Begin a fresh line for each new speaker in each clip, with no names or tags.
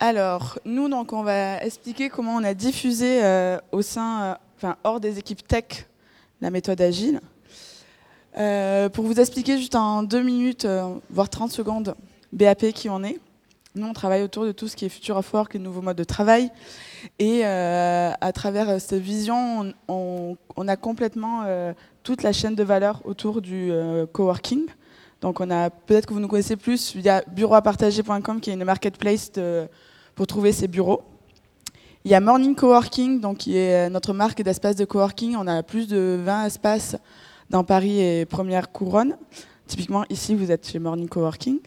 Alors, nous, donc, on va expliquer comment on a diffusé euh, au sein, euh, enfin, hors des équipes tech, la méthode agile. Euh, pour vous expliquer juste en deux minutes, voire 30 secondes, BAP qui on est. Nous, on travaille autour de tout ce qui est Future of Work, les nouveaux modes de travail. Et à travers cette vision, on, a complètement toute la chaîne de valeur autour du euh, coworking. Donc, on a peut-être que vous nous connaissez plus. Il y a bureauapartager.com qui est une marketplace pour trouver ses bureaux. Il y a Morning Coworking, donc qui est notre marque d'espace de coworking. On a plus de 20 espaces dans Paris et Première Couronne. Typiquement, ici, vous êtes chez Morning Coworking.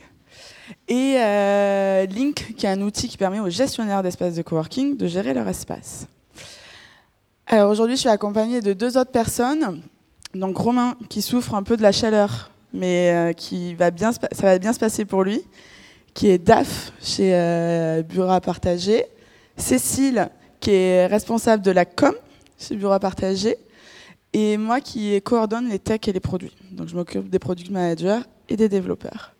Et euh, Link, qui est un outil qui permet aux gestionnaires d'espaces de coworking de gérer leur espace. Alors aujourd'hui, je suis accompagnée de deux autres personnes. Donc Romain, qui souffre un peu de la chaleur, mais euh, qui ça va bien se passer pour lui, qui est DAF chez euh, Bureau à partager. Cécile, qui est responsable de la com chez Bureau à partager. Et moi qui coordonne les techs et les produits. Donc je m'occupe des product managers et des développeurs.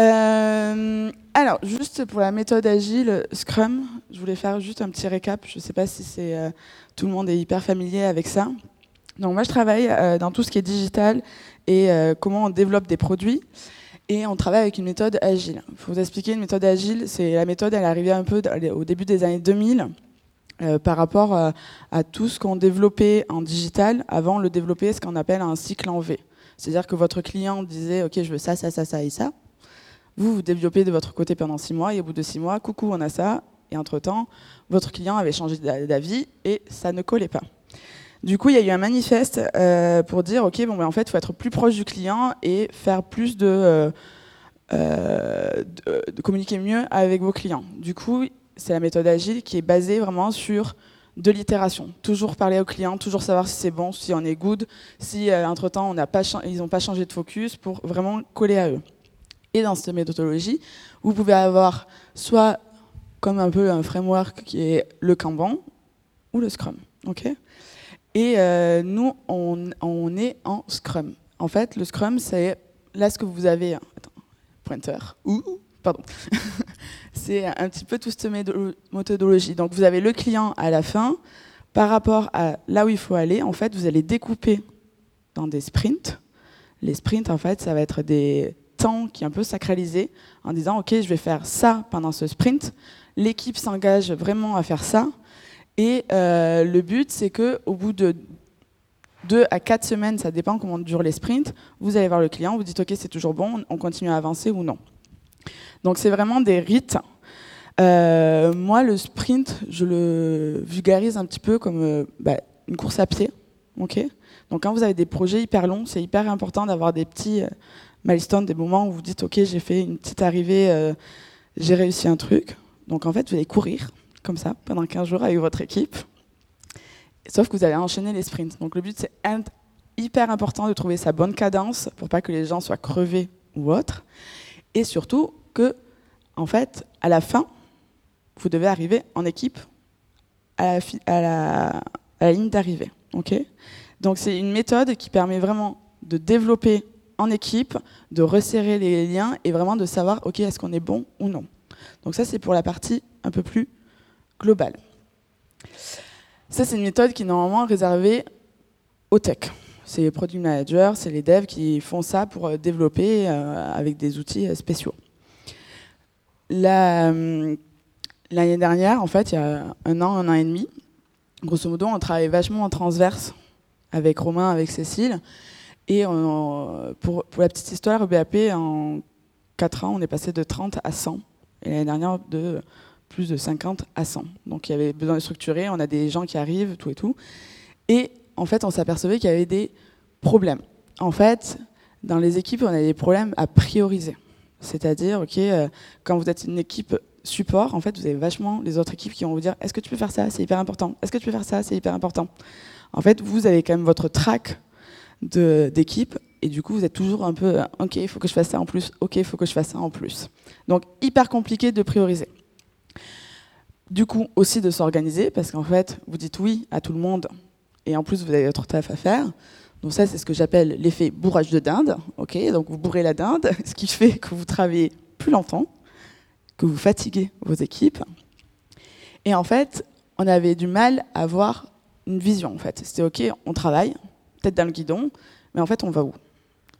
Euh, alors, juste pour la méthode agile Scrum, je voulais faire juste un petit récap. Je ne sais pas si tout le monde est hyper familier avec ça. Donc moi, je travaille euh, dans tout ce qui est digital et euh, comment on développe des produits. Et on travaille avec une méthode agile. Il faut vous expliquer une méthode agile. C'est la méthode, elle est arrivée un peu au début des années 2000 euh, par rapport à tout ce qu'on développait en digital. Avant, le développait ce qu'on appelle un cycle en V. C'est-à-dire que votre client disait, OK, je veux ça, ça, ça, ça et ça. Vous, vous développez de votre côté pendant six mois, et au bout de six mois, coucou, on a ça. Et entre-temps, votre client avait changé d'a- d'avis et ça ne collait pas. Du coup, il y a eu un manifeste euh, pour dire, OK, bon, ben, en fait, faut être plus proche du client et faire plus de, euh, euh, de, communiquer mieux avec vos clients. Du coup, c'est la méthode agile qui est basée vraiment sur de l'itération. Toujours parler au client, toujours savoir si c'est bon, si on est good, si entre-temps ils n'ont pas changé de focus pour vraiment coller à eux. Et dans cette méthodologie, vous pouvez avoir soit comme un peu un framework qui est le Kanban ou le Scrum. ok? Et euh, nous, on, est en Scrum. En fait, le Scrum, c'est là ce que vous avez. Attends, pointeur. Ouh, pardon. c'est un petit peu toute cette méthodologie. Donc, vous avez le client à la fin. Par rapport à là où il faut aller, en fait, vous allez découper dans des sprints. Les sprints, en fait, ça va être des temps qui est un peu sacralisés en disant, OK, je vais faire ça pendant ce sprint. L'équipe s'engage vraiment à faire ça. Et euh, le but, c'est que au bout de deux à quatre semaines, ça dépend comment durent les sprints, vous allez voir le client, vous dites OK, c'est toujours bon, on continue à avancer ou non. Donc c'est vraiment des rites. Euh, moi, le sprint, je le vulgarise un petit peu comme euh, bah, une course à pied. ok? Donc quand vous avez des projets hyper longs, c'est hyper important d'avoir des petits milestones, des moments où vous dites OK, j'ai fait une petite arrivée, j'ai réussi un truc. Donc en fait, vous allez courir comme ça pendant 15 jours avec votre équipe. Sauf que vous allez enchaîner les sprints. Donc le but, c'est hyper important de trouver sa bonne cadence pour pas que les gens soient crevés ou autres. Et surtout que, en fait, à la fin, vous devez arriver en équipe à la ligne d'arrivée. ok? Donc c'est une méthode qui permet vraiment de développer en équipe, de resserrer les liens et vraiment de savoir, ok, est-ce qu'on est bon ou non? Donc ça, c'est pour la partie un peu plus globale. Ça, c'est une méthode qui est normalement réservée aux tech. C'est les product managers, c'est les devs qui font ça pour euh, développer euh, avec des outils euh, spéciaux. La, L'année dernière, en fait, il y a un an, un an et demi, grosso modo, on travaillait vachement en transverse avec Romain, avec Cécile. Et pour, la petite histoire, BAP, en 4 ans, on est passé de 30 à 100. Et l'année dernière, de plus de 50 à 100. Donc il y avait besoin de structurer, on a des gens qui arrivent, tout et tout. Et en fait, on s'apercevait qu'il y avait des problèmes. En fait, dans les équipes, on a des problèmes à prioriser. C'est-à-dire, ok, euh, quand vous êtes une équipe support, en fait, vous avez vachement les autres équipes qui vont vous dire est-ce que tu peux faire ça? C'est hyper important. Est-ce que tu peux faire ça? C'est hyper important. En fait, vous avez quand même votre track d'équipe et du coup, vous êtes toujours un peu euh, ok, il faut que je fasse ça en plus. Ok, il faut que je fasse ça en plus. Donc, hyper compliqué de prioriser. Du coup, aussi de s'organiser parce qu'en fait, vous dites oui à tout le monde et en plus, vous avez votre taf à faire. Donc ça, c'est ce que j'appelle l'effet bourrage de dinde. Ok, donc vous bourrez la dinde, ce qui fait que vous travaillez plus longtemps, que vous fatiguez vos équipes. Et en fait, on avait du mal à avoir une vision. En fait, c'était ok, on travaille, peut-être dans le guidon, mais en fait, on va où?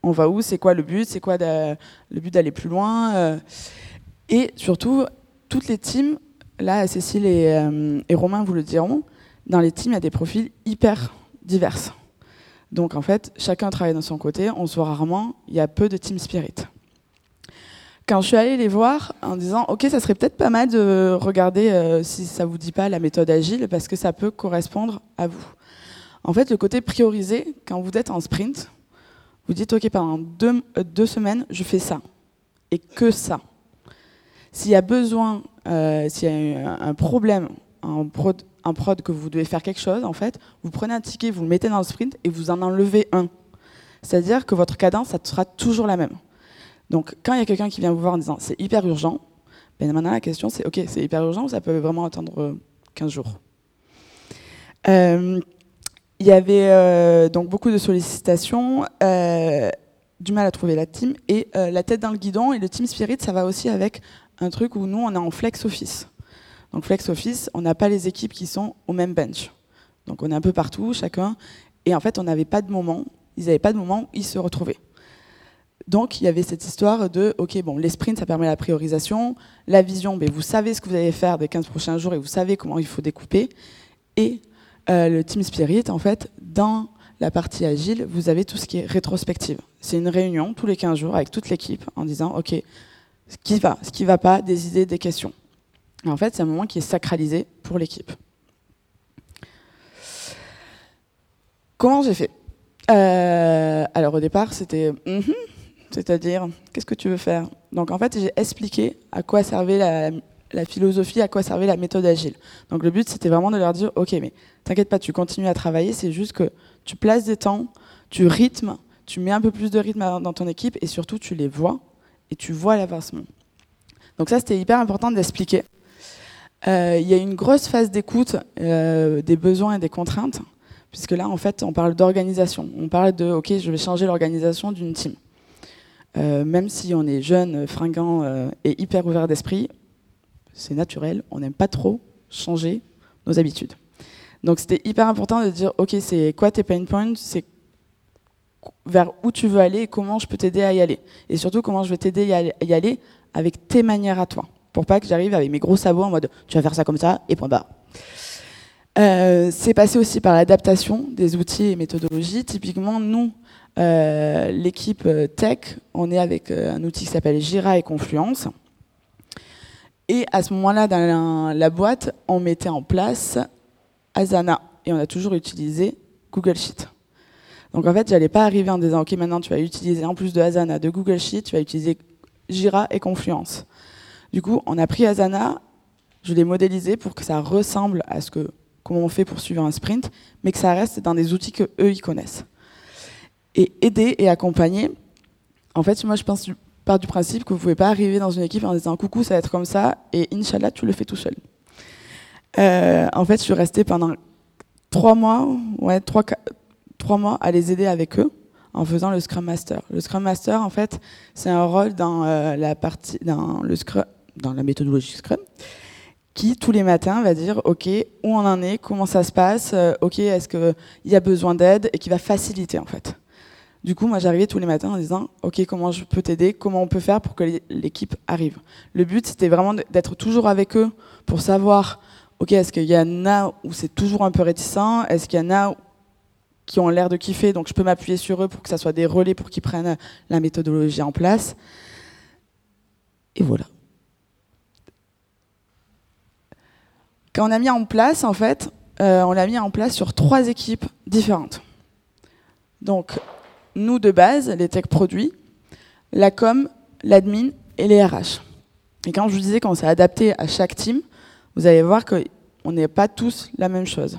On va où? C'est quoi le but? C'est quoi le but d'aller plus loin? Euh, Et surtout, toutes les teams, là, Cécile et, euh, et Romain vous le diront, dans les teams, il y a des profils hyper divers. Donc en fait, chacun travaille dans son côté, on se voit rarement, il y a peu de team spirit. Quand je suis allée les voir en disant OK, ça serait peut-être pas mal de regarder euh, si ça vous dit pas la méthode agile parce que ça peut correspondre à vous. En fait, le côté priorisé, quand vous êtes en sprint, vous dites OK, pendant deux, euh, deux semaines, je fais ça et que ça. S'il y a besoin, euh, s'il y a un problème un prod que vous devez faire quelque chose, en fait, vous prenez un ticket, vous le mettez dans le sprint et vous en enlevez un. C'est-à-dire que votre cadence, ça sera toujours la même. Donc, quand il y a quelqu'un qui vient vous voir en disant c'est hyper urgent, ben maintenant la question c'est ok, c'est hyper urgent ou ça peut vraiment attendre 15 euh, jours? Euh, Il y avait euh, donc beaucoup de sollicitations, du mal à trouver la team et la tête dans le guidon et le team spirit, ça va aussi avec un truc où nous on est en flex office. Donc Flex Office, on n'a pas les équipes qui sont au même bench. Donc on est un peu partout, chacun. Et en fait, on n'avait pas de moment, ils n'avaient pas de moment où ils se retrouvaient. Donc il y avait cette histoire de, ok, bon, les sprints, ça permet la priorisation. La vision, ben, vous savez ce que vous allez faire des 15 prochains jours et vous savez comment il faut découper. Et euh, le Team Spirit, en fait, dans la partie agile, vous avez tout ce qui est rétrospective. C'est une réunion tous les 15 jours avec toute l'équipe en disant, ok, ce qui va, ce qui va pas, des idées, des questions en fait, c'est un moment qui est sacralisé pour l'équipe. Comment j'ai fait? Euh, Alors au départ, c'était mm-hmm, c'est-à-dire qu'est-ce que tu veux faire? Donc en fait, j'ai expliqué à quoi servait la, philosophie, à quoi servait la méthode agile. Donc le but, c'était vraiment de leur dire ok, mais t'inquiète pas, tu continues à travailler, c'est juste que tu places des temps, tu rythmes, tu mets un peu plus de rythme dans ton équipe et surtout tu les vois tu vois l'avancement. Donc ça, c'était hyper important d'expliquer. Euh, il y a une grosse phase d'écoute euh, des besoins et des contraintes, puisque là, en fait, on parle d'organisation. On parle de, OK, je vais changer l'organisation d'une team. Euh, même si on est jeune, fringant et hyper ouvert d'esprit, c'est naturel, on n'aime pas trop changer nos habitudes. Donc c'était hyper important de dire, OK, c'est quoi tes pain points, vers où tu veux aller et comment je peux t'aider à y aller. Et surtout, comment je vais t'aider à y aller avec tes manières à toi pour pas que j'arrive avec mes gros sabots en mode tu vas faire ça comme ça et point barre. Euh, c'est passé aussi par l'adaptation des outils et méthodologies. Typiquement, nous, euh, l'équipe euh, tech, on est avec un outil qui s'appelle Jira et Confluence. Et à ce moment-là, dans la, boîte, on mettait en place Asana et on a toujours utilisé Google Sheet. Donc en fait, j'allais pas arriver en disant ok maintenant tu vas utiliser en plus de Asana, de Google Sheet, tu vas utiliser Jira et Confluence. Du coup, on a pris Asana, je l'ai modélisé pour que ça ressemble à ce que comment on fait pour suivre un sprint, mais que ça reste dans des outils que eux ils connaissent. Et aider et accompagner. En fait, moi je pense du, part du principe que vous pouvez pas arriver dans une équipe en disant coucou ça va être comme ça et inshallah tu le fais tout seul. Euh, en fait, je suis restée pendant trois mois, ouais trois, trois mois à les aider avec eux en faisant le Scrum Master. Le Scrum Master, en fait, c'est un rôle dans euh, la partie, dans le Scrum, dans la méthodologie Scrum, qui tous les matins va dire OK, où on en est, comment ça se passe, euh, OK, est-ce qu'il y a besoin d'aide, et qui va faciliter en fait. Du coup, moi j'arrivais tous les matins en disant OK, comment je peux t'aider, comment on peut faire pour que l'équipe arrive. Le but c'était vraiment d'être toujours avec eux pour savoir OK, est-ce qu'il y en a où c'est toujours un peu réticent, est-ce qu'il y en a qui ont l'air de kiffer, donc je peux m'appuyer sur eux pour que ça soit des relais pour qu'ils prennent la méthodologie en place. Et voilà. Quand on a mis en place, en fait, euh, on l'a mis en place sur trois équipes différentes. Donc, nous de base, les tech produits, la com, l'admin et les RH. Et quand je vous disais qu'on s'est adapté à chaque team, vous allez voir qu'on n'est pas tous la même chose.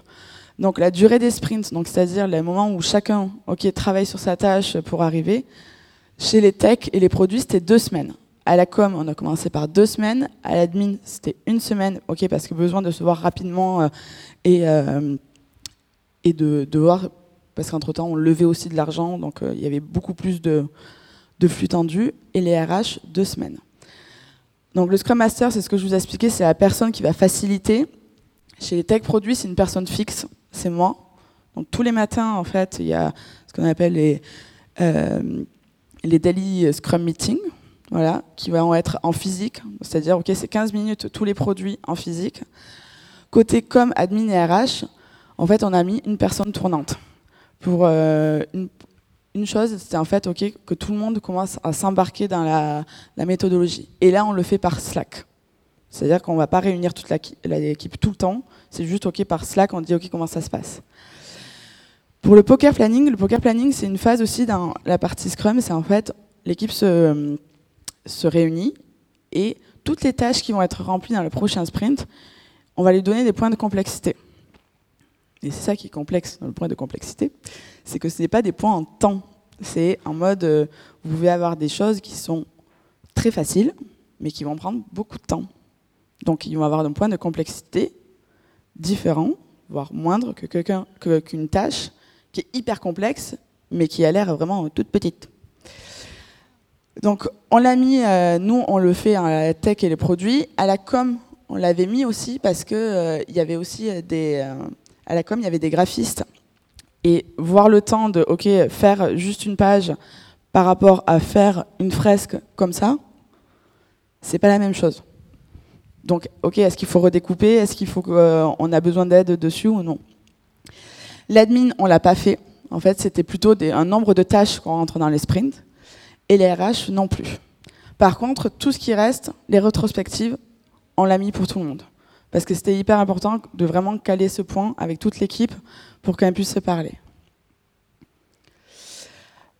Donc la durée des sprints, donc c'est-à-dire le moment où chacun ok, travaille sur sa tâche pour arriver, chez les techs et les produits, c'était deux semaines. À la com, on a commencé par deux semaines. À l'admin, c'était une semaine, ok, parce que besoin de se voir rapidement euh, et, euh, et de, voir parce qu'entre-temps, on levait aussi de l'argent, donc il y avait beaucoup plus de, flux tendus, et les RH, deux semaines. Donc le Scrum Master, c'est ce que je vous ai expliqué, c'est la personne qui va faciliter. Chez les tech produits, c'est une personne fixe, c'est moi. Tous les matins, en fait, il y a ce qu'on appelle les, euh, les daily Scrum Meetings, voilà, qui vont être en physique, c'est-à-dire, ok, c'est 15 minutes tous les produits en physique. Côté com, admin et RH, en fait, on a mis une personne tournante pour euh, une, une chose, c'était en fait ok que tout le monde commence à s'embarquer dans la, méthodologie. Et là, on le fait par Slack. C'est-à-dire qu'on ne va pas réunir toute l'équipe tout le temps. C'est juste ok par Slack, on dit ok comment ça se passe? Pour le poker planning, le poker planning, c'est une phase aussi dans la partie Scrum. C'est en fait l'équipe se, réunit et toutes les tâches qui vont être remplies dans le prochain sprint, on va lui donner des points de complexité. Et c'est ça qui est complexe dans le point de complexité c'est que ce n'est pas des points en temps. C'est en mode, euh, vous pouvez avoir des choses qui sont très faciles, mais qui vont prendre beaucoup de temps. Donc ils vont avoir un point de complexité différent, voire moindre que qu'une tâche qui est hyper complexe, mais qui a l'air vraiment toute petite. Donc on l'a mis, euh, nous on le fait à la tech et les produits, à la com on l'avait mis aussi parce que euh, y avait aussi des graphistes et voir le temps de ok faire juste une page par rapport à faire une fresque comme ça, c'est pas la même chose. Donc ok, est-ce qu'il faut redécouper? Est-ce qu'il faut qu'on euh, a besoin d'aide dessus ou non? L'admin, on l'a pas fait. En fait, c'était plutôt un nombre de tâches qu'on rentre dans les sprints. Et les RH non plus. Par contre, tout ce qui reste, les rétrospectives, on l'a mis pour tout le monde. Parce que c'était hyper important de vraiment caler ce point avec toute l'équipe pour qu'elle puisse se parler.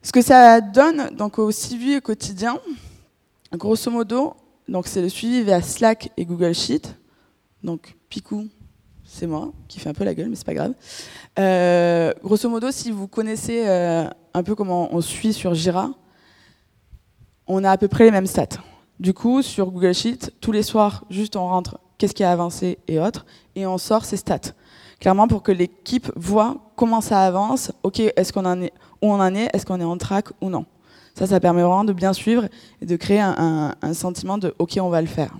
Ce que ça donne donc au suivi au quotidien, grosso modo, donc c'est le suivi via Slack et Google Sheet. Donc Picou, c'est moi qui fait un peu la gueule, mais c'est pas grave. Euh, grosso modo, si vous connaissez euh, un peu comment on suit sur Jira, on a à peu près les mêmes stats. Du coup, sur Google Sheet, tous les soirs, juste on rentre qu'est-ce qui a avancé et autres, et on sort ces stats clairement pour que l'équipe voit comment ça avance, ok, est-ce qu'on est, où on en est, est-ce qu'on est en track ou non. Ça, ça permet vraiment de bien suivre et de créer un, sentiment de ok, on va le faire.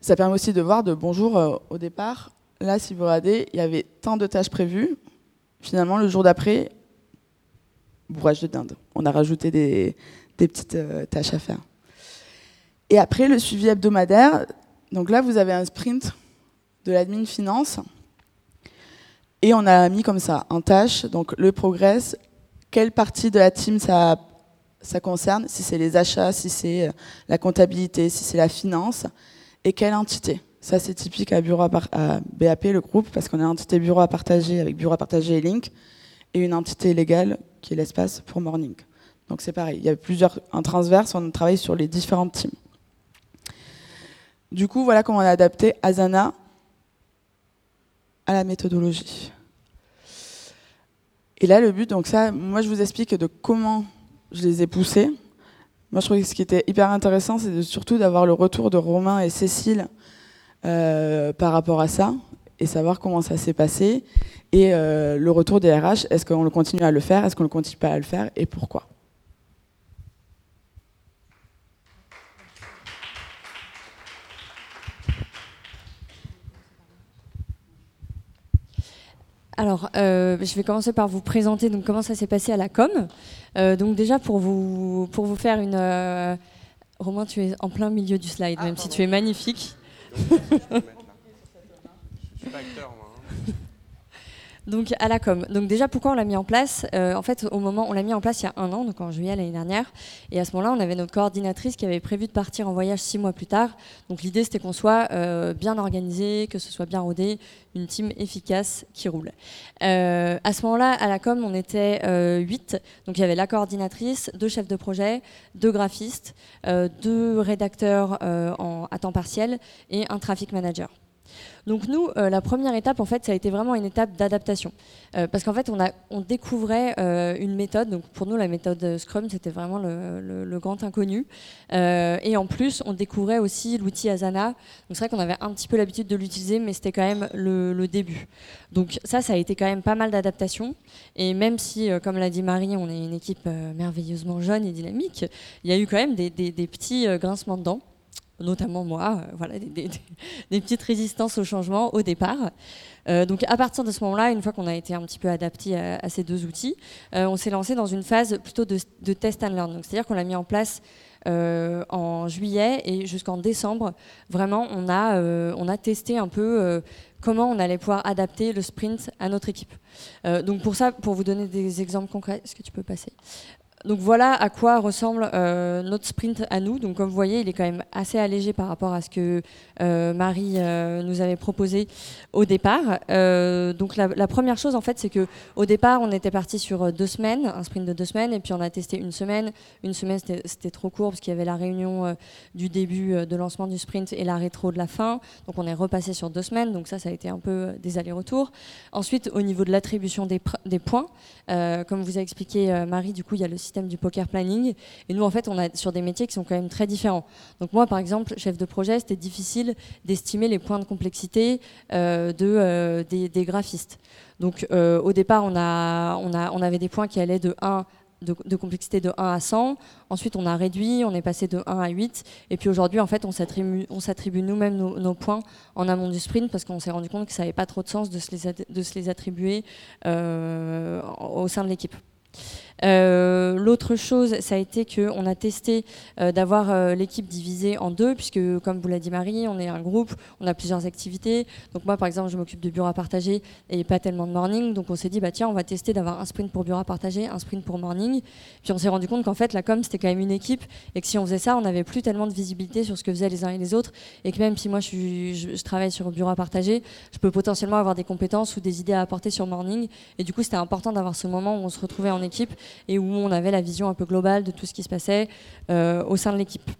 Ça permet aussi de voir de bonjour euh, au départ. Là, si vous regardez, il y avait tant de tâches prévues. Finalement, le jour d'après, bourrage de dinde. On a rajouté des, petites euh, tâches à faire. Et après, le suivi hebdomadaire. Donc là, vous avez un sprint de l'admin finance. Et on a mis comme ça, en tâche, donc le progress, quelle partie de la team ça, concerne, si c'est les achats, si c'est euh, la comptabilité, si c'est la finance, et quelle entité. Ça, c'est typique à, bureau à, BAP, le groupe, parce qu'on a une entité bureau à partager avec bureau à partager et link, et une entité légale qui est l'espace pour morning. Donc c'est pareil, il y a plusieurs, en transverse, on travaille sur les différentes teams. Du coup, voilà comment on a adapté Asana à la méthodologie. Et là, le but, donc ça, moi je vous explique de comment je les ai poussés. Moi je trouvais que ce qui était hyper intéressant, c'est surtout d'avoir le retour de Romain et Cécile euh, par rapport à ça, et savoir comment ça s'est passé, et euh, le retour des RH, est-ce qu'on continue à le faire, est-ce qu'on ne continue pas à le faire, et pourquoi?
Alors, euh, je vais commencer par vous présenter donc, comment ça s'est passé à la com. Euh, donc déjà, pour vous, pour vous faire une... Euh, Romain, tu es en plein milieu du slide, même si tu es magnifique. je suis pas acteur, moi. Donc à la com. Donc déjà pourquoi on l'a mis en place? Euh, En fait au moment on l'a mis en place il y a un an, donc en juillet l'année dernière. Et à ce moment-là on avait notre coordinatrice qui avait prévu de partir en voyage six mois plus tard. Donc l'idée c'était qu'on soit euh, bien organisé, que ce soit bien rodé, une team efficace qui roule. Euh, à ce moment-là à la com on était huit. Donc il y avait la coordinatrice, deux chefs de projet, deux graphistes, deux rédacteurs en, à temps partiel et un traffic manager. Donc nous, euh, la première étape, en fait, ça a été vraiment une étape d'adaptation. Euh, parce qu'en fait, on, découvrait euh, une méthode. Donc pour nous, la méthode Scrum, c'était vraiment le, grand inconnu. et en plus, on découvrait aussi l'outil Asana. Donc c'est vrai qu'on avait un petit peu l'habitude de l'utiliser, mais c'était quand même le, début. Donc ça, ça a été quand même pas mal d'adaptation. Et même si, comme l'a dit Marie, on est une équipe merveilleusement jeune et dynamique, il y a eu quand même des, des petits grincements de dents notamment moi, euh, voilà, des, petites résistances au changement au départ. Euh, donc à partir de ce moment-là, une fois qu'on a été un petit peu adapté à, ces deux outils, euh, on s'est lancé dans une phase plutôt de, test and learn. C'est-à-dire qu'on l'a mis en place en juillet et jusqu'en décembre. Vraiment, on a, on a testé un peu comment on allait pouvoir adapter le sprint à notre équipe. donc pour ça, pour vous donner des exemples concrets, est-ce que tu peux passer? Donc voilà à quoi ressemble euh, notre sprint à nous. Donc comme vous voyez, il est quand même assez allégé par rapport à ce que euh, Marie euh, nous avait proposé au départ. donc la, première chose en fait, c'est que au départ, on était parti sur deux semaines, un sprint de deux semaines, et puis on a testé une semaine. Une semaine, c'était trop court parce qu'il y avait la réunion du début de lancement du sprint et la rétro de la fin. Donc on est repassé sur deux semaines. Donc ça, ça a été un peu des allers-retours. Ensuite, au niveau de l'attribution des, des, points, comme vous a expliqué Marie, du coup, il y a le du poker planning. Et nous, en fait, on a sur des métiers qui sont quand même très différents. Donc moi, par exemple, chef de projet, c'était difficile d'estimer les points de complexité euh, de, euh, des, graphistes. Donc euh, au départ, on, a, on, a, on avait des points qui allaient de 1 de, complexité de 1 à 100. Ensuite, on a réduit, on est passé de 1 à 8. Et puis aujourd'hui, en fait, on s'attribue nous-mêmes nos, points en amont du sprint parce qu'on s'est rendu compte que ça n'avait pas trop de sens de se les, de se les attribuer au sein de l'équipe. Euh, l'autre chose, ça a été qu'on a testé euh, d'avoir euh, l'équipe divisée en deux, puisque, comme vous l'a dit Marie, on est un groupe, on a plusieurs activités. Donc moi, par exemple, je m'occupe de bureau à partager et pas tellement de morning. Donc on s'est dit, bah tiens, on va tester d'avoir un sprint pour bureau à partager, un sprint pour morning. Puis on s'est rendu compte qu'en fait, la com, c'était quand même une équipe, et que si on faisait ça, on n'avait plus tellement de visibilité sur ce que faisaient les uns et les autres, et que même si moi, je, je, travaille sur bureau à partager, je peux potentiellement avoir des compétences ou des idées à apporter sur morning. Et du coup, c'était important d'avoir ce moment où on se retrouvait en équipe et où on avait la vision un peu globale de tout ce qui se passait euh, au sein de l'équipe.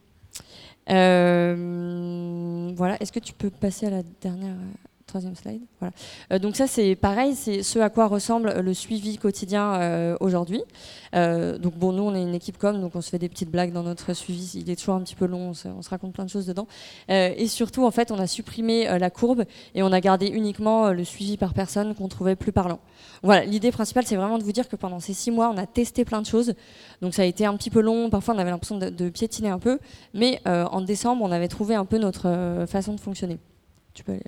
Euh, voilà, est-ce que tu peux passer à la dernière Euh, donc ça c'est pareil, c'est ce à quoi ressemble le suivi quotidien euh, aujourd'hui. Euh, donc bon, nous on est une équipe com, donc on se fait des petites blagues dans notre suivi. Il est toujours un petit peu long, on se, raconte plein de choses dedans. et surtout en fait, on a supprimé la courbe et on a gardé uniquement le suivi par personne qu'on trouvait plus parlant. Voilà, l'idée principale c'est vraiment de vous dire que pendant ces six mois, on a testé plein de choses. Donc ça a été un petit peu long. Parfois on avait l'impression de, de, piétiner un peu, mais en décembre, on avait trouvé un peu notre façon de fonctionner. Tu peux aller,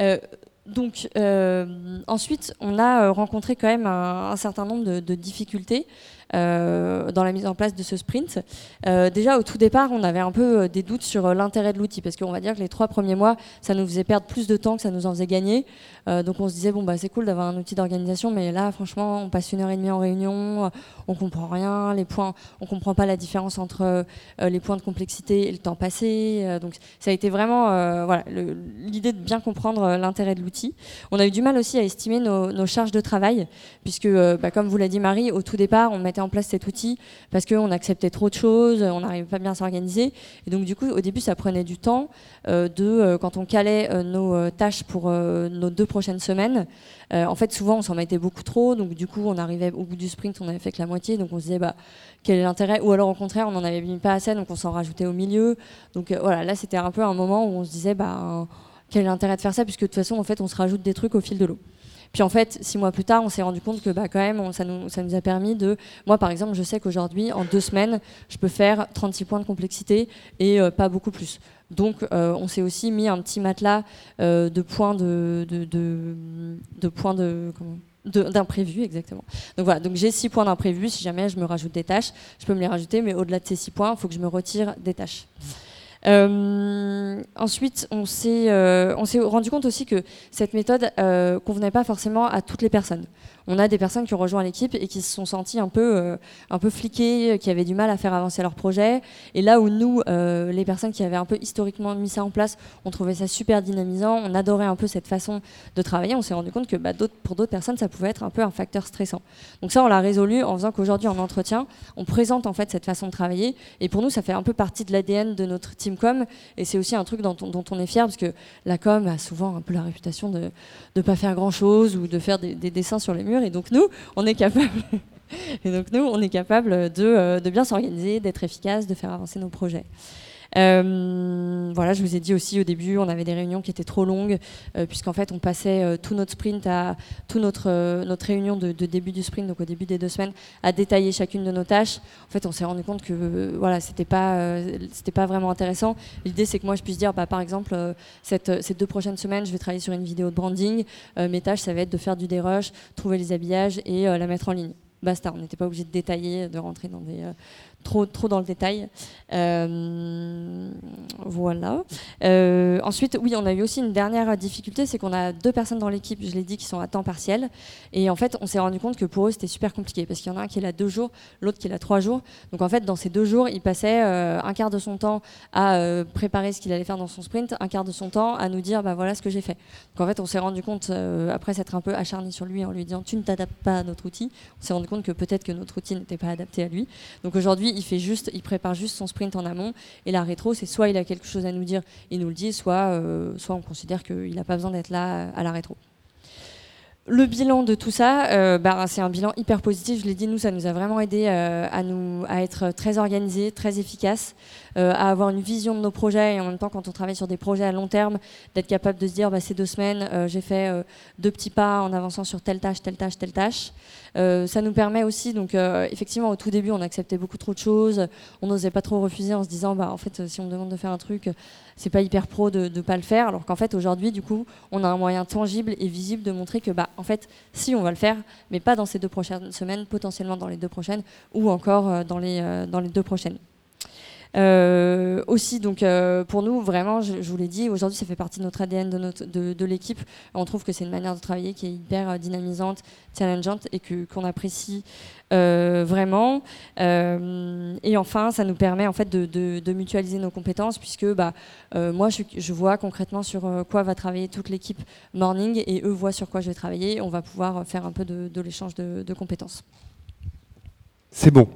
euh, donc euh, ensuite, on a euh, rencontré quand même un, certain nombre de difficultés. Euh, dans la mise en place de ce sprint. Euh, déjà, au tout départ, on avait un peu euh, des doutes sur l'intérêt de l'outil, parce qu'on va dire que les trois premiers mois, ça nous faisait perdre plus de temps que ça nous en faisait gagner. donc on se disait, bon, bah, c'est cool d'avoir un outil d'organisation, mais là, franchement, on passe une heure et demie en réunion, on comprend rien, les points, on comprend pas la différence entre les points de complexité et le temps passé. donc ça a été vraiment voilà, l'idée de bien comprendre l'intérêt de l'outil. On a eu du mal aussi à estimer nos, charges de travail, puisque, bah, comme vous l'a dit Marie, au tout départ, on mettait place cet outil parce qu'on acceptait trop de choses, on n'arrivait pas bien à s'organiser. Et donc, du coup, au début, ça prenait du temps euh, de, euh, quand on calait euh, nos tâches pour nos deux prochaines semaines. en fait, souvent, on s'en mettait beaucoup trop. Donc, du coup, on arrivait au bout du sprint, on avait fait que la moitié. Donc, on se disait, bah, quel est l'intérêt? Ou alors, au contraire, on n'en avait mis pas assez, donc on s'en rajoutait au milieu. Donc, voilà, là, c'était un peu un moment où on se disait, bah, quel est l'intérêt de faire ça? Puisque de toute façon, en fait, on se rajoute des trucs au fil de l'eau. Puis en fait, six mois plus tard, on s'est rendu compte que bah, quand même, ça, nous, a permis de... Moi, par exemple, je sais qu'aujourd'hui, en deux semaines, je peux faire 36 points de complexité et euh, pas beaucoup plus. Donc, euh, on s'est aussi mis un petit matelas euh, de points de, points de d'imprévu exactement. Donc voilà, donc j'ai six points d'imprévu. Si jamais je me rajoute des tâches, je peux me les rajouter, mais au-delà de ces six points, il faut que je me retire des tâches. Euh, ensuite, on s'est euh, rendu compte aussi que cette méthode euh, convenait pas forcément à toutes les personnes. On a des personnes qui ont rejoint l'équipe et qui se sont senties un peu, euh, un peu fliquées, qui avaient du mal à faire avancer leur projet. Et là où nous, euh, les personnes qui avaient un peu historiquement mis ça en place, on trouvait ça super dynamisant, on adorait un peu cette façon de travailler, on s'est rendu compte que bah, pour d'autres personnes, ça pouvait être un peu un facteur stressant. Donc ça, on l'a résolu en faisant qu'aujourd'hui, en entretien, on présente en fait cette façon de travailler. Et pour nous, ça fait un peu partie de l'ADN de notre team com. Et c'est aussi un truc dont, on est fier, parce que la com a souvent un peu la réputation de ne pas faire grand-chose ou de faire des dessins sur les murs. Et donc nous, on est capable. On est capable de, euh, de bien s'organiser, d'être efficace, de faire avancer nos projets. Euh, voilà, je vous ai dit aussi au début, on avait des réunions qui étaient trop longues, euh, puisqu'en fait, on passait euh, tout notre sprint à tout notre, notre réunion de, début du sprint, donc au début des deux semaines, à détailler chacune de nos tâches. En fait, on s'est rendu compte que voilà, c'était pas, pas vraiment intéressant. L'idée, c'est que moi, je puisse dire, bah, par exemple, cette, ces deux prochaines semaines, je vais travailler sur une vidéo de branding. mes tâches, ça va être de faire du dérush, trouver les habillages et la mettre en ligne basta. On n'était pas obligé de détailler, de rentrer dans des, trop, trop dans le détail. Euh, voilà. Euh, ensuite, oui, on a eu aussi une dernière difficulté, c'est qu'on a deux personnes dans l'équipe, je l'ai dit, qui sont à temps partiel. Et en fait, on s'est rendu compte que pour eux, c'était super compliqué, parce qu'il y en a un qui est là deux jours, l'autre qui est là trois jours. Donc en fait, dans ces deux jours, il passait euh, un quart de son temps à préparer ce qu'il allait faire dans son sprint, un quart de son temps à nous dire, bah voilà ce que j'ai fait. Donc en fait, on s'est rendu compte, après s'être un peu acharné sur lui en lui disant, tu ne t'adaptes pas à notre outil, on s'est rendu compte que peut-être que notre outil n'était pas adapté à lui. Donc aujourd'hui, il prépare juste son sprint en amont. Et la rétro, c'est soit il a quelque chose à nous dire, il nous le dit, soit, euh, on considère qu'il n'a pas besoin d'être là à la rétro. Le bilan de tout ça, euh, bah, c'est un bilan hyper positif. Je l'ai dit, nous, ça nous a vraiment aidé euh, à être très organisés, très efficaces, à avoir une vision de nos projets et en même temps, quand on travaille sur des projets à long terme, d'être capable de se dire, bah, ces deux semaines, j'ai fait deux petits pas en avançant sur telle tâche, telle tâche, telle tâche. Euh, ça nous permet aussi, donc euh, effectivement, au tout début, on acceptait beaucoup trop de choses. On n'osait pas trop refuser en se disant, bah, en fait, si on me demande de faire un truc, c'est pas hyper pro de ne pas le faire. Alors qu'en fait, aujourd'hui, du coup, on a un moyen tangible et visible de montrer que, bah, en fait, si on va le faire, mais pas dans ces deux prochaines semaines, potentiellement dans les deux prochaines, ou encore euh, dans les, dans les deux prochaines. Euh, aussi, donc euh, pour nous, vraiment, je, vous l'ai dit, aujourd'hui, ça fait partie de notre ADN, de, notre, de, l'équipe. On trouve que c'est une manière de travailler qui est hyper euh, dynamisante, challengeante et que, qu'on apprécie vraiment. et enfin, ça nous permet en fait de, de, mutualiser nos compétences puisque bah, moi, je, je, vois concrètement sur quoi va travailler toute l'équipe Morning et eux voient sur quoi je vais travailler. On va pouvoir faire un peu de, l'échange de compétences.
C'est bon.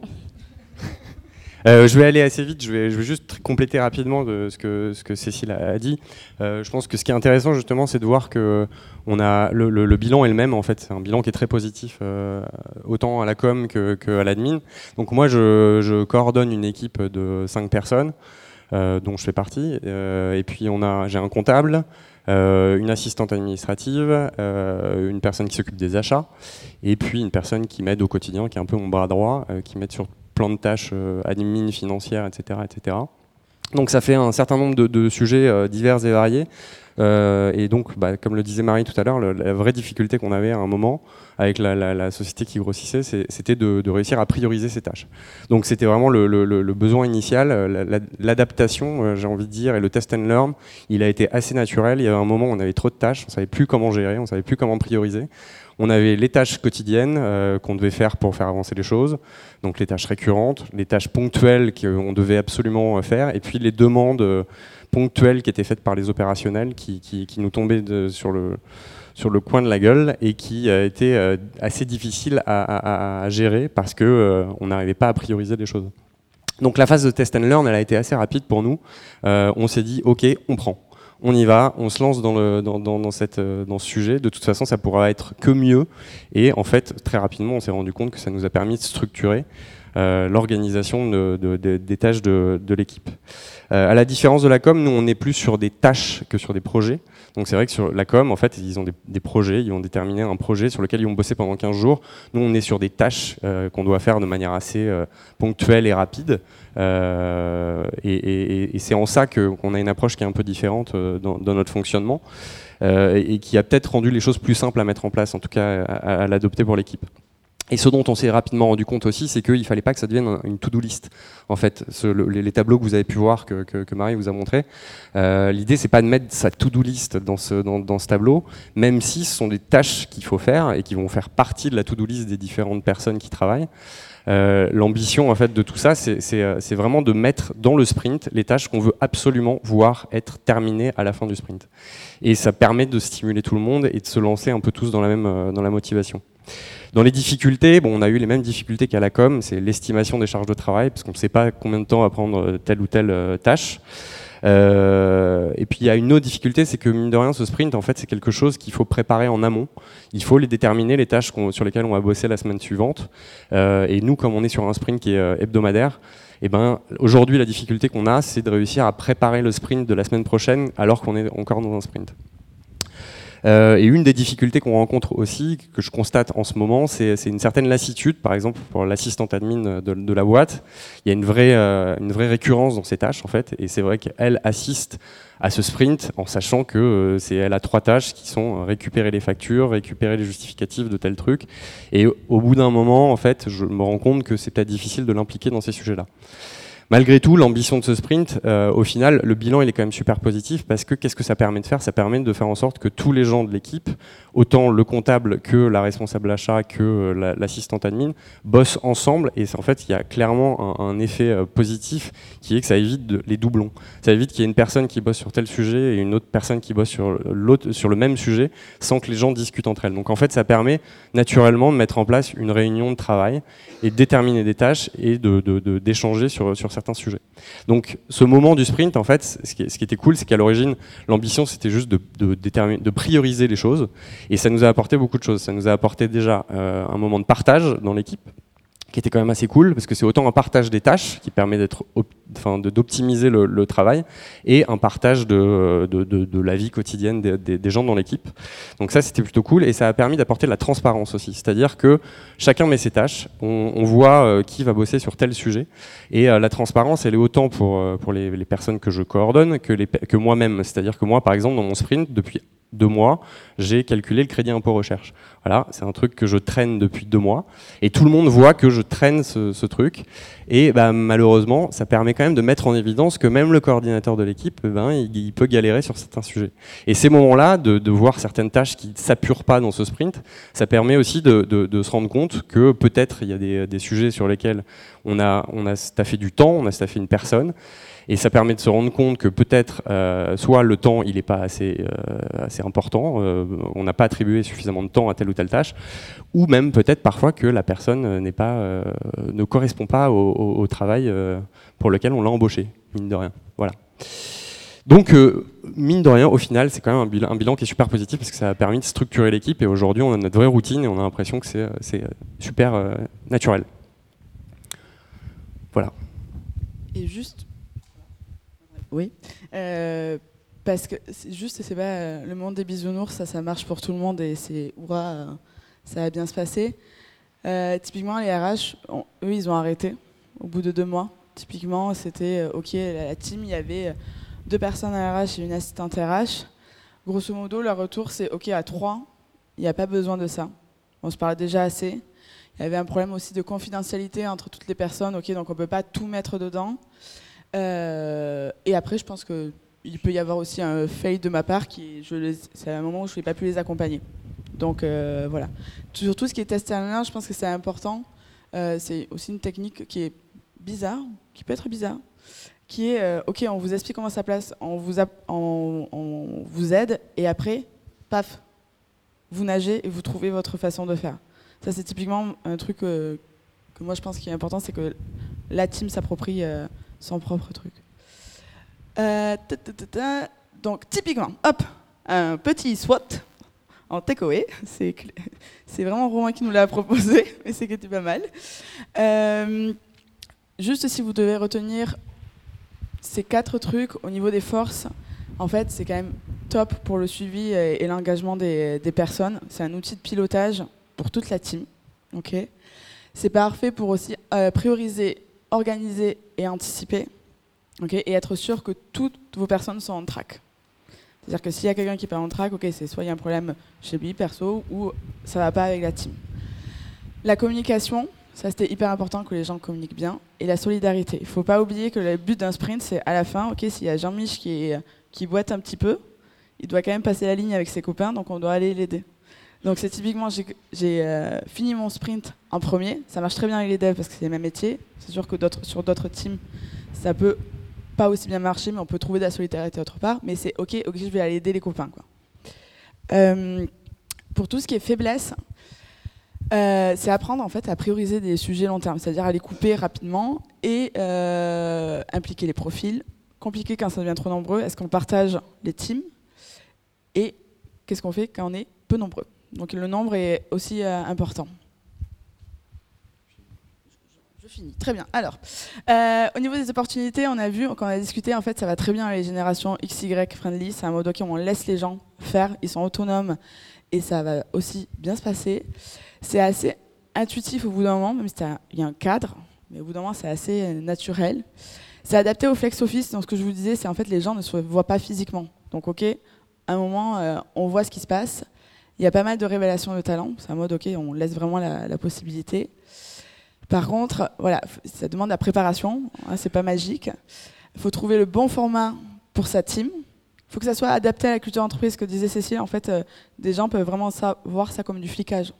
Euh, je vais aller assez vite, je vais, juste compléter rapidement de ce que, Cécile a, dit. Euh, je pense que ce qui est intéressant justement, c'est de voir que on a le, bilan est le même en fait. C'est un bilan qui est très positif, euh, autant à la com que, à l'admin. Donc moi, je, coordonne une équipe de 5 personnes, euh, dont je fais partie. et puis on a, j'ai un comptable, une assistante administrative, une personne qui s'occupe des achats, et puis une personne qui m'aide au quotidien, qui est un peu mon bras droit, qui m'aide sur plan de tâches euh, admin, financières, etc., etc. Donc ça fait un certain nombre de, sujets euh, divers et variés. Euh, et donc, bah, comme le disait Marie tout à l'heure, la vraie difficulté qu'on avait à un moment avec la, société qui grossissait, c'était de, réussir à prioriser ces tâches. Donc c'était vraiment le, besoin initial, l'adaptation, j'ai envie de dire, et le test and learn, il a été assez naturel. Il y avait un moment où on avait trop de tâches, on savait plus comment gérer, on savait plus comment prioriser. On avait les tâches quotidiennes euh, qu'on devait faire pour faire avancer les choses, donc les tâches récurrentes, les tâches ponctuelles qu'on devait absolument faire, et puis les demandes euh, ponctuelles qui étaient faites par les opérationnels qui, nous tombaient sur, le, coin de la gueule et qui euh, assez difficile à, gérer parce qu'on on n'arrivait pas à prioriser les choses. Donc la phase de test and learn, elle a été assez rapide pour nous. on s'est dit, ok, on prend on y va, on se lance dans, le, dans, cette, euh, dans ce sujet. De toute façon, ça pourra être que mieux. Et en fait, très rapidement, on s'est rendu compte que ça nous a permis de structurer euh, l'organisation des tâches de, l'équipe. Euh, à la différence de la com, nous, on est plus sur des tâches que sur des projets. Donc c'est vrai que sur la com, en fait, ils ont des, projets, ils ont déterminé un projet sur lequel ils vont bosser pendant 15 jours. Nous, on est sur des tâches euh, qu'on doit faire de manière assez euh, ponctuelle et rapide. Euh, et, c'est en ça qu'on a une approche qui est un peu différente dans, notre fonctionnement et qui a peut-être rendu les choses plus simples à mettre en place, en tout cas à l'adopter pour l'équipe. Et ce dont on s'est rapidement rendu compte aussi, c'est qu'il ne fallait pas que ça devienne une to-do list. En fait, les, tableaux que vous avez pu voir, que, Marie vous a montré, euh, l'idée, c'est pas de mettre sa to-do list dans ce, dans, ce tableau, même si ce sont des tâches qu'il faut faire et qui vont faire partie de la to-do list des différentes personnes qui travaillent. Euh, l'ambition en fait de tout ça, euh, c'est vraiment de mettre dans le sprint les tâches qu'on veut absolument voir être terminées à la fin du sprint. Et ça permet de stimuler tout le monde et de se lancer un peu tous dans la même euh, dans la motivation. Dans les difficultés, bon, on a eu les mêmes difficultés qu'à la com, c'est l'estimation des charges de travail, parce qu'on ne sait pas combien de temps va prendre telle ou telle tâche. Euh, et puis il y a une autre difficulté, c'est que mine de rien, ce sprint, en fait, c'est quelque chose qu'il faut préparer en amont. Il faut les déterminer, les tâches sur lesquelles on va bosser la semaine suivante. Euh, et nous, comme on est sur un sprint qui est euh, hebdomadaire, eh ben, aujourd'hui, la difficulté qu'on a, c'est de réussir à préparer le sprint de la semaine prochaine alors qu'on est encore dans un sprint. Euh, et une des difficultés qu'on rencontre aussi, que je constate en ce moment, c'est une certaine lassitude, par exemple pour l'assistante admin de, la boîte. Il y a une vraie, euh, une vraie récurrence dans ses tâches en fait, et c'est vrai qu'elle assiste à ce sprint en sachant que euh, c'est elle a trois tâches qui sont récupérer les factures, récupérer les justificatifs de tel truc. Et au bout d'un moment, en fait, je me rends compte que c'est peut-être difficile de l'impliquer dans ces sujets-là. Malgré tout, l'ambition de ce sprint, euh, au final, le bilan il est quand même super positif parce que qu'est-ce que ça permet de faire? Ça permet de faire en sorte que tous les gens de l'équipe, autant le comptable que la responsable achat que euh, l'assistante admin, bossent ensemble et en fait il y a clairement un, effet euh, positif qui est que ça évite les doublons. Ça évite qu'il y ait une personne qui bosse sur tel sujet et une autre personne qui bosse sur, sur le même sujet sans que les gens discutent entre elles. Donc en fait ça permet naturellement de mettre en place une réunion de travail et de déterminer des tâches et d'échanger sur, sur sujets. Donc ce moment du sprint, en fait, ce qui, était cool, c'est qu'à l'origine, l'ambition, c'était juste de, de, prioriser les choses. Et ça nous a apporté beaucoup de choses. Ça nous a apporté déjà euh, un moment de partage dans l'équipe, qui était quand même assez cool parce que c'est autant un partage des tâches qui permet d'être, enfin, d'optimiser le, travail et un partage de, de, de, la vie quotidienne des, des, gens dans l'équipe. Donc ça c'était plutôt cool et ça a permis d'apporter de la transparence aussi, c'est-à-dire que chacun met ses tâches, on, voit euh, qui va bosser sur tel sujet et euh, la transparence elle est autant pour, euh, pour les, les personnes que je coordonne que, que moi-même, c'est-à-dire que moi par exemple dans mon sprint depuis deux mois, j'ai calculé le crédit impôt recherche. Voilà, c'est un truc que je traîne depuis deux mois, et tout le monde voit que je traîne ce, truc. Et bah, malheureusement, ça permet quand même de mettre en évidence que même le coordinateur de l'équipe, eh ben, il, peut galérer sur certains sujets. Et ces moments-là, de, voir certaines tâches qui ne s'appurent pas dans ce sprint, ça permet aussi de, se rendre compte que peut-être il y a des, sujets sur lesquels on a, on a staffé du temps, on a staffé une personne, et ça permet de se rendre compte que peut-être euh, soit le temps il n'est pas assez, euh, assez important, euh, on n'a pas attribué suffisamment de temps à telle ou telle tâche, ou même peut-être parfois que la personne n'est pas, ne correspond pas au, travail pour lequel on l'a embauché, mine de rien. Voilà. Donc, mine de rien, au final, c'est quand même un bilan, un bilan, qui est super positif parce que ça a permis de structurer l'équipe et aujourd'hui, on a notre vraie routine et on a l'impression que c'est super naturel. Voilà.
Et juste oui. Euh, parce que juste, c'est pas euh, le monde des bisounours, ça, ça marche pour tout le monde et c'est euh, ça va bien se passer. typiquement, les RH, eux, ils ont arrêté au bout de deux mois. Typiquement, c'était OK, la, team, il y avait deux personnes à RH et une assistante RH. Grosso modo, leur retour, c'est OK, à trois, il n'y a pas besoin de ça. On se parle déjà assez. Il y avait un problème aussi de confidentialité entre toutes les personnes. OK, donc on ne peut pas tout mettre dedans. Euh, et après, je pense qu'il peut y avoir aussi un fail de ma part qui, c'est un moment où je n'ai pas pu les accompagner. Donc euh, voilà. Sur tout ce qui est testé en ligne, je pense que c'est important. Euh, c'est aussi une technique qui est bizarre, qui peut être bizarre, qui est ok, on vous explique comment ça place, on vous, on, vous aide, et après, paf, vous nagez et vous trouvez votre façon de faire. Ça, c'est typiquement un truc que moi je pense qui est important, c'est que la team s'approprie son propre truc. Euh, donc, typiquement, hop, un petit SWOT en takeaway. C'est, vraiment Romain qui nous l'a proposé, mais c'est que pas mal. Euh, juste si vous devez retenir ces quatre trucs au niveau des forces, en fait, c'est quand même top pour le suivi et, l'engagement des, personnes. C'est un outil de pilotage pour toute la team. ok? C'est parfait pour aussi euh, prioriser organiser et anticiper, et être sûr que toutes vos personnes sont en track. C'est-à-dire que s'il y a quelqu'un qui pas en track, ok, c'est soit il y a un problème chez lui perso ou ça ne va pas avec la team. La communication, ça c'était hyper important que les gens communiquent bien. Et la solidarité. Il ne faut pas oublier que le but d'un sprint, c'est à la fin, ok, s'il y a Jean-Mich qui boite un petit peu, il doit quand même passer la ligne avec ses copains, donc on doit aller l'aider. Donc c'est typiquement, j'ai euh, fini mon sprint en premier. Ça marche très bien avec les devs parce que c'est mêmes métiers. C'est sûr que sur d'autres teams, ça peut pas aussi bien marcher, mais on peut trouver de la solidarité autre part. Mais c'est ok, ok, je vais aller aider les copains. Quoi. Euh, pour tout ce qui est faiblesse, euh, c'est apprendre en fait à prioriser des sujets long terme, c'est-à-dire à les couper rapidement et impliquer les profils. Compliqué quand ça devient trop nombreux, est-ce qu'on partage les teams? Et qu'est-ce qu'on fait quand on est peu nombreux? Donc le nombre est aussi euh, important. Je finis. Très bien. Alors, au niveau des opportunités, on a vu, quand on a discuté, en fait, ça va très bien les générations XY friendly. C'est un mode où on laisse les gens faire, ils sont autonomes et ça va aussi bien se passer. C'est assez intuitif au bout d'un moment, même s'il y a un cadre, mais au bout d'un moment, c'est assez euh, naturel. C'est adapté au flex office. Donc, ce que je vous disais, c'est en fait les gens ne se voient pas physiquement. Donc, ok, à un moment, euh, on voit ce qui se passe. Il y a pas mal de révélations de talent. C'est un mode, ok, on laisse vraiment la, possibilité. Par contre, voilà, ça demande la préparation. Hein, c'est pas magique. Il faut trouver le bon format pour sa team. Il faut que ça soit adapté à la culture d'entreprise. Ce que disait Cécile, en fait, euh, des gens peuvent vraiment voir ça comme du flicage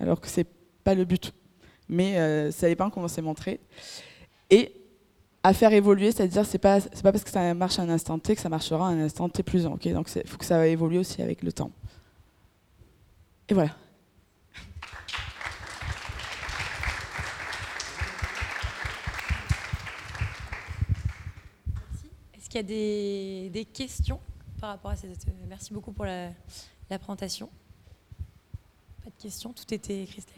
alors que ce n'est pas le but. Mais euh, ça dépend comment c'est montré. Et à faire évoluer, c'est-à-dire c'est pas c'est pas parce que ça marche à un instant T que ça marchera à un instant T plus long. donc il faut que ça évolue aussi avec le temps. Et voilà.
Est-ce qu'il y a des, des, questions par rapport à cette... Merci beaucoup pour la, la présentation. Question, tout était cristal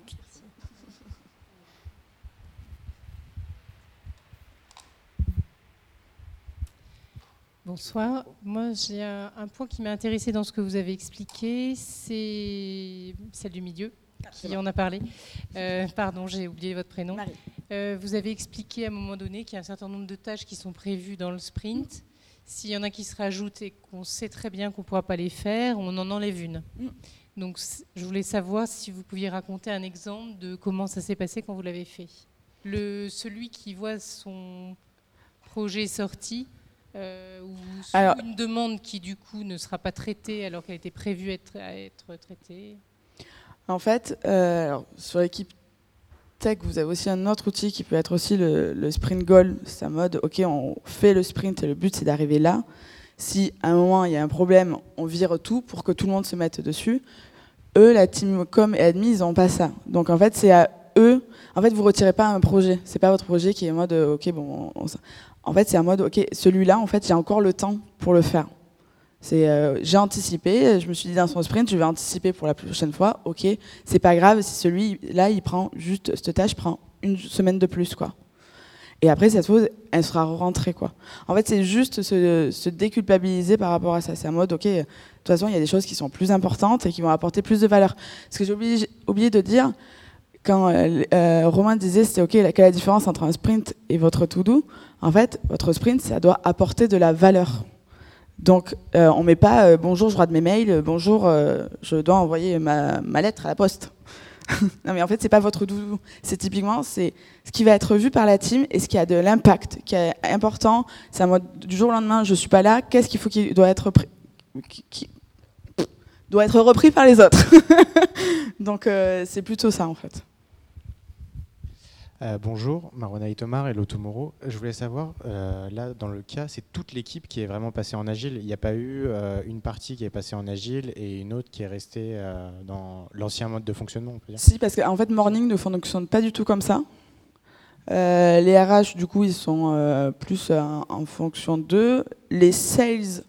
Bonsoir. Moi, j'ai un, point qui m'a intéressé dans ce que vous avez expliqué, c'est celle du milieu, qui en a parlé. Euh, pardon, j'ai oublié votre prénom. Euh, vous avez expliqué à un moment donné qu'il y a un certain nombre de tâches qui sont prévues dans le sprint. S'il y en a qui se rajoutent et qu'on sait très bien qu'on ne pourra pas les faire, on en enlève une. Mm. Donc je voulais savoir si vous pouviez raconter un exemple de comment ça s'est passé quand vous l'avez fait. Le, celui qui voit son projet sorti, euh, ou une demande qui du coup ne sera pas traitée alors qu'elle était prévue être, à être traitée
En fait, euh, sur l'équipe tech, vous avez aussi un autre outil qui peut être aussi le, sprint goal. C'est un mode, ok, on fait le sprint et le but c'est d'arriver là. Si à un moment il y a un problème, on vire tout pour que tout le monde se mette dessus eux, la team com et admin, ils n'ont pas ça. Donc en fait, c'est à eux. En fait, vous retirez pas un projet. C'est pas votre projet qui est en mode, euh, ok, bon. En fait, c'est un mode, ok, celui-là, en fait, j'ai encore le temps pour le faire. Euh, j'ai anticipé. Je me suis dit dans son sprint, je vais anticiper pour la prochaine fois. Ok, c'est pas grave si celui-là, il prend juste cette tâche prend une semaine de plus, quoi. Et après, cette chose, elle sera rentrée, quoi. En fait, c'est juste se, se, déculpabiliser par rapport à ça. C'est un mode, ok, de toute façon, il y a des choses qui sont plus importantes et qui vont apporter plus de valeur. Ce que j'ai oublié, de dire, quand euh, euh, Romain disait c'était OK, quelle est la différence entre un sprint et votre to-do En fait, votre sprint, ça doit apporter de la valeur. Donc, euh, on ne met pas bonjour, je rate mes mails, bonjour, je dois envoyer ma, lettre à la poste. non, mais en fait, c'est pas votre doudou. C'est typiquement c'est ce qui va être vu par la team et ce qui a de l'impact, qui est important. C'est un mode du jour au lendemain, je suis pas là. Qu'est-ce qu'il faut qu'il doit être qui, doit être repris par les autres? Donc c'est plutôt ça en fait.
Euh, bonjour, Marwana Itomar et Tomorrow. Je voulais savoir, euh, là dans le cas, c'est toute l'équipe qui est vraiment passée en agile. Il n'y a pas eu une partie qui est passée en agile et une autre qui est restée dans l'ancien mode de fonctionnement, on peut dire.
Si, parce qu'en fait, Morning ne fonctionne pas du tout comme ça. les RH, du coup, ils sont plus en fonction d'eux. Les sales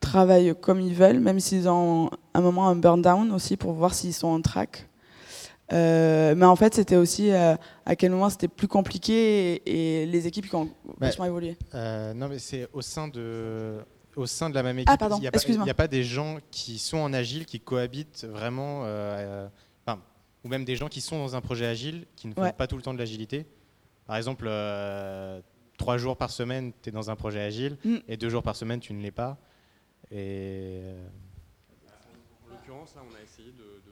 travaillent comme ils veulent, même s'ils ont un moment un burn down aussi pour voir s'ils sont en track. Euh, mais en fait, c'était aussi euh, à quel moment c'était plus compliqué et, les équipes qui ont bah, vachement évolué.
Euh, non, mais c'est au sein de au sein de la même
ah,
équipe.
pardon,
il n'y a, pas des gens qui sont en agile qui cohabitent vraiment, ou même des gens qui sont dans un projet agile qui ne font pas tout le temps de l'agilité. Par exemple, trois jours par semaine, tu es dans un projet agile mm. et deux jours par semaine, tu ne l'es pas. Et
en l'occurrence, là, on a essayé de,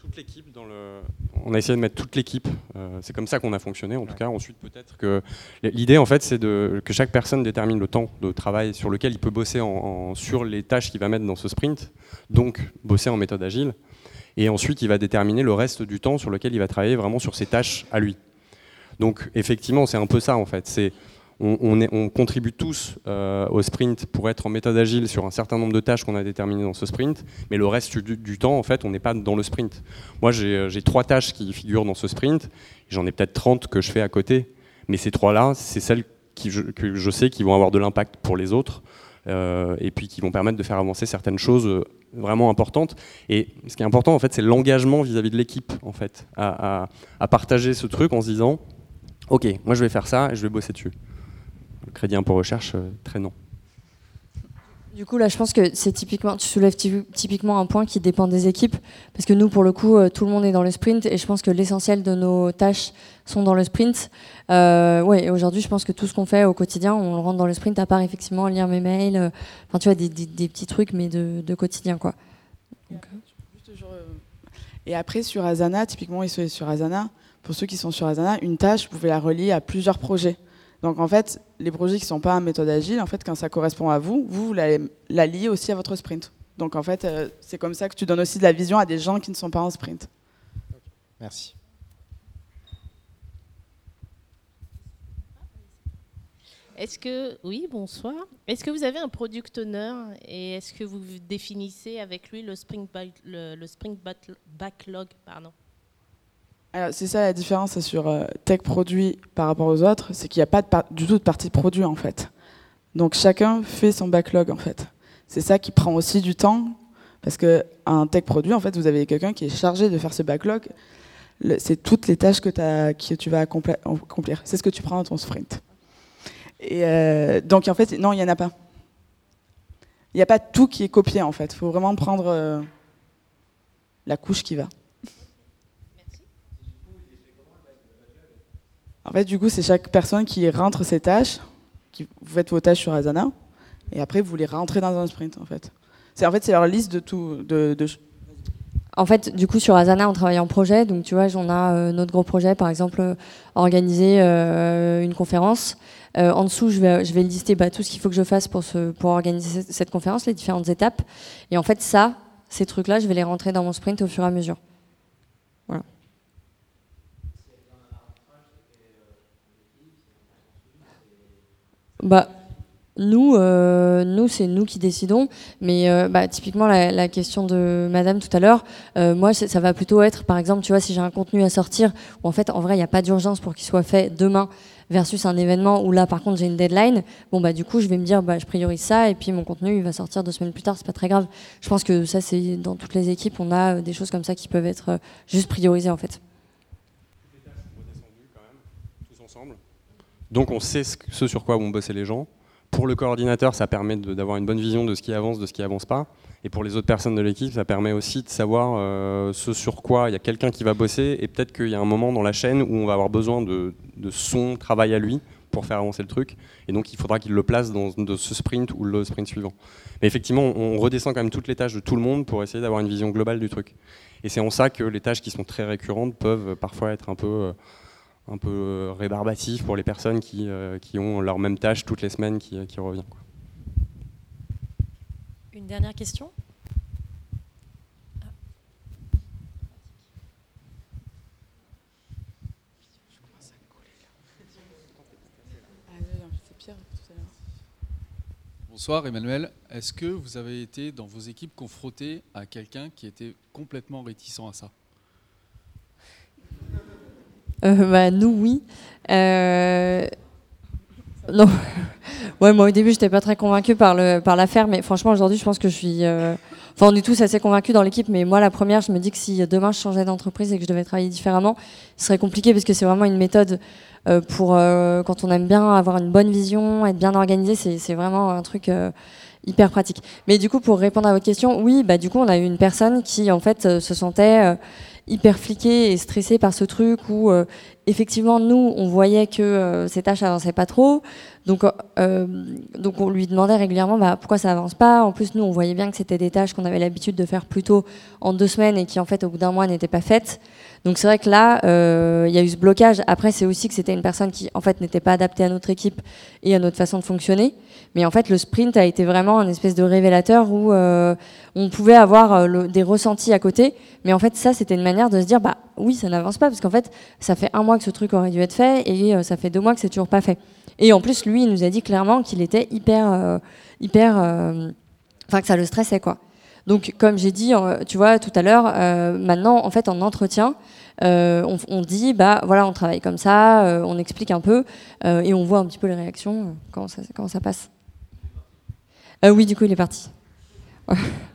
toute l'équipe dans le... On a essayé de mettre toute l'équipe. Euh, c'est comme ça qu'on a fonctionné, en tout cas. Ensuite, peut-être que l'idée, en fait, c'est de... que chaque personne détermine le temps de travail sur lequel il peut bosser en... sur les tâches qu'il va mettre dans ce sprint, donc bosser en méthode agile. Et ensuite, il va déterminer le reste du temps sur lequel il va travailler vraiment sur ses tâches à lui. Donc, effectivement, c'est un peu ça, en fait. C'est on, contribue tous euh, au sprint pour être en méthode agile sur un certain nombre de tâches qu'on a déterminées dans ce sprint, mais le reste du, temps, en fait, on n'est pas dans le sprint. Moi, j'ai trois tâches qui figurent dans ce sprint, j'en ai peut-être 30 que je fais à côté, mais ces trois-là, c'est celles que je sais qui vont avoir de l'impact pour les autres, euh, et puis qui vont permettre de faire avancer certaines choses euh, vraiment importantes. Et ce qui est important, en fait, c'est l'engagement vis-à-vis de l'équipe, en fait, à, à partager ce truc en se disant, ok, moi je vais faire ça et je vais bosser dessus crédit impôt recherche, euh, très non.
Du coup, là, je pense que c'est typiquement, tu soulèves typiquement un point qui dépend des équipes, parce que nous, pour le coup, euh, tout le monde est dans le sprint, et je pense que l'essentiel de nos tâches sont dans le sprint. Euh, ouais, et aujourd'hui, je pense que tout ce qu'on fait au quotidien, on le rentre dans le sprint, à part effectivement lire mes mails, euh, enfin, tu vois, des, petits trucs, mais de, quotidien, quoi.
et après, sur Asana, typiquement, ils sont sur Asana. Pour ceux qui sont sur Asana, une tâche, vous pouvez la relier à plusieurs projets. Donc en fait, les projets qui ne sont pas en méthode agile, en fait, quand ça correspond à vous, vous, la, la liez aussi à votre sprint. Donc en fait, euh, c'est comme ça que tu donnes aussi de la vision à des gens qui ne sont pas en sprint.
Merci.
Est-ce que, oui, bonsoir. Est-ce que vous avez un product owner et est-ce que vous définissez avec lui le sprint, le, le sprint backlog pardon?
C'est ça la différence sur euh, tech produit par rapport aux autres, c'est qu'il n'y a pas du tout de partie produit en fait. Donc chacun fait son backlog en fait. C'est ça qui prend aussi du temps parce que un tech produit en fait vous avez quelqu'un qui est chargé de faire ce backlog. C'est toutes les tâches que, tu vas accomplir. C'est ce que tu prends dans ton sprint. Euh, donc en fait non il n'y en a pas. Il n'y a pas tout qui est copié en fait. Il faut vraiment prendre euh, la couche qui va. En fait, du coup, c'est chaque personne qui rentre ses tâches, qui, vous faites vos tâches sur Asana, et après, vous les rentrez dans un sprint, en fait. C'est en fait, c'est leur liste de tout.
En fait, du coup, sur Asana, on travaille en projet. Donc, tu vois, on a euh, notre gros projet, par exemple, euh, organiser euh, une conférence. en dessous, je vais, je vais lister bah, tout ce qu'il faut que je fasse pour, ce, pour organiser cette conférence, les différentes étapes. Et en fait, ça, ces trucs-là, je vais les rentrer dans mon sprint au fur et à mesure. Bah, nous, euh, nous c'est nous qui décidons. Mais euh, bah, typiquement, la, question de Madame tout à l'heure, euh, moi, ça va plutôt être, par exemple, tu vois, si j'ai un contenu à sortir, où en fait, en vrai, il n'y a pas d'urgence pour qu'il soit fait demain, versus un événement où là, par contre, j'ai une deadline. Bon, bah, du coup, je vais me dire, bah, je priorise ça, et puis mon contenu, il va sortir deux semaines plus tard. C'est pas très grave. Je pense que ça, c'est dans toutes les équipes, on a des choses comme ça qui peuvent être juste priorisées, en fait.
Donc on sait ce, sur quoi vont bosser les gens. Pour le coordinateur, ça permet d'avoir une bonne vision de ce qui avance, de ce qui avance pas. Et pour les autres personnes de l'équipe, ça permet aussi de savoir euh, ce sur quoi il y a quelqu'un qui va bosser et peut-être qu'il y a un moment dans la chaîne où on va avoir besoin de, son travail à lui pour faire avancer le truc. Et donc il faudra qu'il le place dans, ce sprint ou le sprint suivant. Mais effectivement, on redescend quand même toutes les tâches de tout le monde pour essayer d'avoir une vision globale du truc. Et c'est en ça que les tâches qui sont très récurrentes peuvent parfois être un peu... Euh, un peu euh, rébarbatif pour les personnes qui, euh, qui, ont leur même tâche toutes les semaines qui, euh, qui revient.
Une dernière question?
Bonsoir Emmanuel. Est-ce que vous avez été dans vos équipes confronté à quelqu'un qui était complètement réticent à ça?
Bah, Nous, oui. Euh, non. ouais, moi au début, j'étais pas très convaincue par le par l'affaire, mais franchement, aujourd'hui, je pense que je suis. Euh, enfin, on est tous assez convaincus dans l'équipe, mais moi, la première, je me dis que si demain je changeais d'entreprise et que je devais travailler différemment, ce serait compliqué parce que c'est vraiment une méthode pour quand on aime bien avoir une bonne vision, être bien organisé, c'est vraiment un truc hyper pratique. Mais du coup, pour répondre à votre question, oui, bah du coup, on a eu une personne qui en fait se sentait hyper fliqué et stressé par ce truc où euh, effectivement, nous, on voyait que ces tâches avançaient pas trop. Donc, donc on lui demandait régulièrement bah, pourquoi ça avance pas? En plus, nous, on voyait bien que c'était des tâches qu'on avait l'habitude de faire plutôt en deux semaines et qui, en fait, au bout d'un mois, n'étaient pas faites. Donc c'est vrai que là, euh, il y a eu ce blocage. Après, c'est aussi que c'était une personne qui, en fait, n'était pas adaptée à notre équipe et à notre façon de fonctionner. Mais en fait, le sprint a été vraiment un espèce de révélateur où euh, on pouvait avoir euh, des ressentis à côté. Mais en fait, ça, c'était une manière de se dire, bah oui, ça n'avance pas, parce qu'en fait, ça fait un mois que ce truc aurait dû être fait et ça fait deux mois que c'est toujours pas fait. Et en plus, lui, il nous a dit clairement qu'il était hyper, hyper, enfin que ça le stressait, quoi. Donc, comme j'ai dit, tu vois, tout à l'heure, maintenant, en fait, en entretien, euh, on, dit, bah voilà, on travaille comme ça, euh, on explique un peu euh, et on voit un petit peu les réactions, comment ça, comment ça passe. oui, du coup, il est parti.